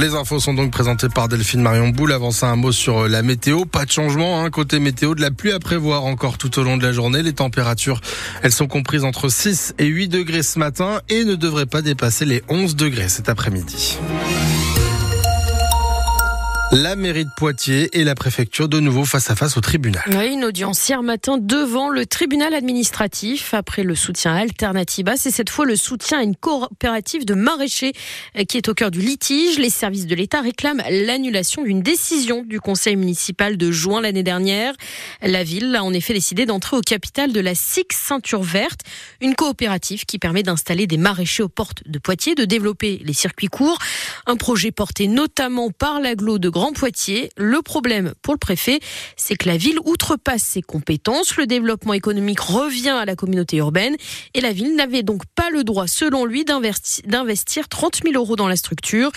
Les infos sont donc présentées par Delphine Marion Boule. Avant ça, un mot sur euh, la météo. Pas de changement, hein, côté météo, de la pluie à prévoir encore tout au long de la journée. Les températures, elles sont comprises entre 6 et 8 degrés ce matin et ne devraient pas dépasser les 11 degrés cet après-midi. La mairie de Poitiers et la préfecture de nouveau face à face au tribunal. Une audience hier matin devant le tribunal administratif après le soutien à Alternativa. C'est cette fois le soutien à une coopérative de maraîchers qui est au cœur du litige. Les services de l'État réclament l'annulation d'une décision du conseil municipal de juin l'année dernière. La ville a en effet décidé d'entrer au capital de la SIX Ceinture Verte, une coopérative qui permet d'installer des maraîchers aux portes de Poitiers, de développer les circuits courts. Un projet porté notamment par l'aglo de Grand Poitiers. Le problème pour le préfet, c'est que la ville outrepasse ses compétences. Le développement économique revient à la communauté urbaine et la ville n'avait donc pas le droit, selon lui, d'investir 30 000 euros dans la structure.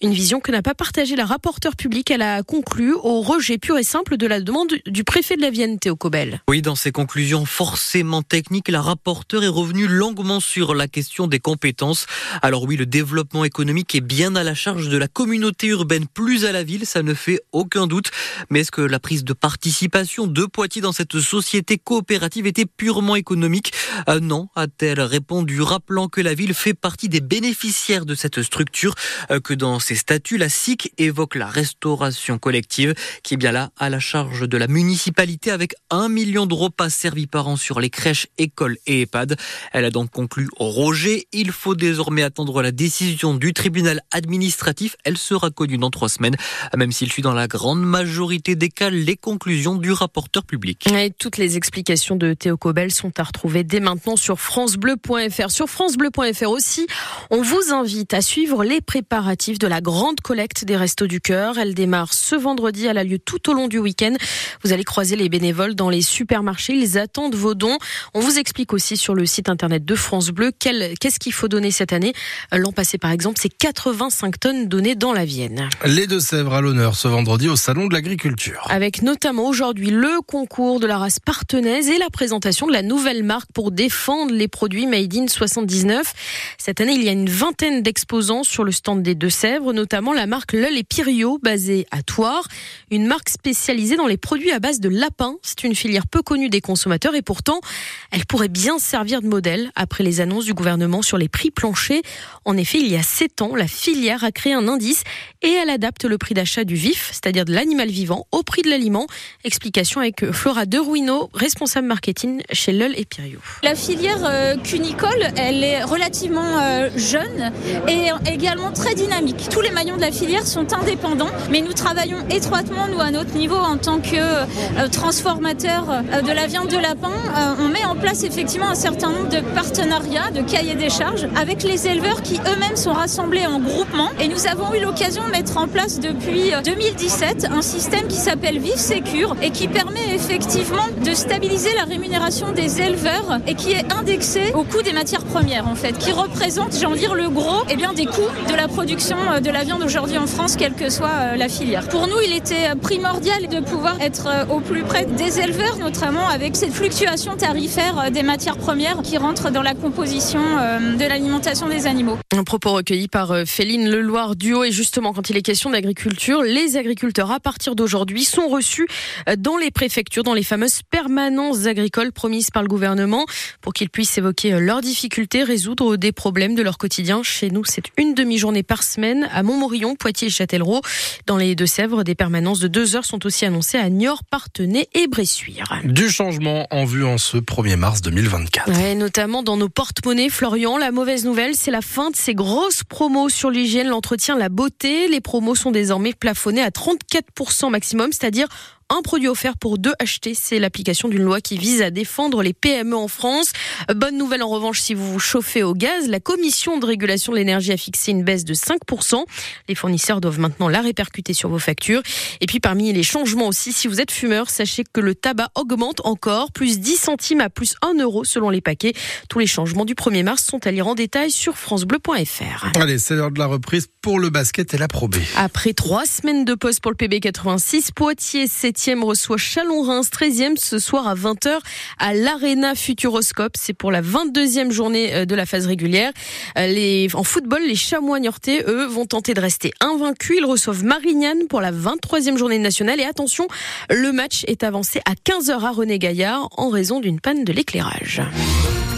Une vision que n'a pas partagée la rapporteure publique. Elle a conclu au rejet pur et simple de la demande du préfet de la Vienne, Théo Cobel. Oui, dans ses conclusions forcément techniques, la rapporteure est revenue longuement sur la question des compétences. Alors oui, le développement économique est bien à la charge de la communauté urbaine, plus à la ville ça ne fait aucun doute. Mais est-ce que la prise de participation de Poitiers dans cette société coopérative était purement économique? Euh, Non, a-t-elle répondu, rappelant que la ville fait partie des bénéficiaires de cette structure, euh, que dans ses statuts, la SIC évoque la restauration collective, qui est bien là à la charge de la municipalité avec un million d'euros pas servis par an sur les crèches, écoles et EHPAD. Elle a donc conclu Roger. Il faut désormais attendre la décision du tribunal administratif. Elle sera connue dans trois semaines même s'il suit dans la grande majorité des cas les conclusions du rapporteur public. Et toutes les explications de Théo Cobel sont à retrouver dès maintenant sur francebleu.fr. Sur francebleu.fr aussi, on vous invite à suivre les préparatifs de la grande collecte des Restos du Cœur. Elle démarre ce vendredi, elle a lieu tout au long du week-end. Vous allez croiser les bénévoles dans les supermarchés, ils attendent vos dons. On vous explique aussi sur le site internet de France Bleu qu'est-ce qu'il faut donner cette année. L'an passé par exemple, c'est 85 tonnes données dans la Vienne. Les Deux-Sèvres à l'honneur ce vendredi au Salon de l'Agriculture. Avec notamment aujourd'hui le concours de la race partenaise et la présentation de la nouvelle marque pour défendre les produits Made in 79. Cette année, il y a une vingtaine d'exposants sur le stand des Deux-Sèvres, notamment la marque Lul et Pirio, basée à Toire. Une marque spécialisée dans les produits à base de lapin. C'est une filière peu connue des consommateurs et pourtant, elle pourrait bien servir de modèle après les annonces du gouvernement sur les prix planchers. En effet, il y a sept ans, la filière a créé un indice et elle adapte le prix d'achat du vif, c'est-à-dire de l'animal vivant, au prix de l'aliment. Explication avec Flora Deruino, responsable marketing chez Lul et Pirio. La filière euh, cunicole, elle est relativement euh, jeune et également très dynamique. Tous les maillons de la filière sont indépendants, mais nous travaillons étroitement, nous, à notre niveau, en tant que euh, transformateur de la viande de lapin. on met en place effectivement un certain nombre de partenariats, de cahiers des charges avec les éleveurs qui eux-mêmes sont rassemblés en groupement. Et nous avons eu l'occasion de mettre en place depuis 2017 un système qui s'appelle Vive Secure et qui permet effectivement de stabiliser la rémunération des éleveurs et qui est indexé au coût des matières premières en fait, qui représente, j'ai envie de dire, le gros eh bien, des coûts de la production euh, de la viande aujourd'hui en France, quelle que soit euh, la filière. Pour nous, il était primordial de pouvoir être euh, au plus près des éleveurs, notamment avec cette fluctuation tarifaire des matières premières qui rentrent dans la composition de l'alimentation des animaux. Un propos recueilli par Féline Leloir Duo et justement quand il est question d'agriculture, les agriculteurs à partir d'aujourd'hui sont reçus dans les préfectures, dans les fameuses permanences agricoles promises par le gouvernement pour qu'ils puissent évoquer leurs difficultés, résoudre des problèmes de leur quotidien. Chez nous, c'est une demi-journée par semaine à Montmorillon, Poitiers et Châtellerault. Dans les Deux-Sèvres, des permanences de deux heures sont aussi annoncées à Niort, Partenay et Bressuire. Du changement en vue en ce 1er mars 2024. Ouais, notamment dans nos porte-monnaies, Florian. La mauvaise nouvelle, c'est la fin de ces grosses promos sur l'hygiène, l'entretien, la beauté. Les promos sont désormais plafonnées à 34% maximum, c'est-à-dire un produit offert pour deux achetés. C'est l'application d'une loi qui vise à défendre les PME en France. Bonne nouvelle en revanche si vous vous chauffez au gaz. La commission de régulation de l'énergie a fixé une baisse de 5%. Les fournisseurs doivent maintenant la répercuter sur vos factures. Et puis parmi les changements aussi, si vous êtes fumeur, sachez que le tabac augmente encore, plus 10 centimes à plus 1 euro selon les paquets. Tous les changements du 1er mars sont à lire en détail sur francebleu.fr. Allez, c'est l'heure de la reprise pour le basket et la probée. Après trois semaines de pause pour le PB86, Poitiers s'est 17e reçoit Chalon-Reims, 13e ce soir à 20h à l'Arena Futuroscope. C'est pour la 22e journée euh, de la phase régulière. Euh, en football, les Chamois Niortais, eux, vont tenter de rester invaincus. Ils reçoivent Marignane pour la 23e journée nationale. Et attention, le match est avancé à 15h à René Gaillard en raison d'une panne de l'éclairage.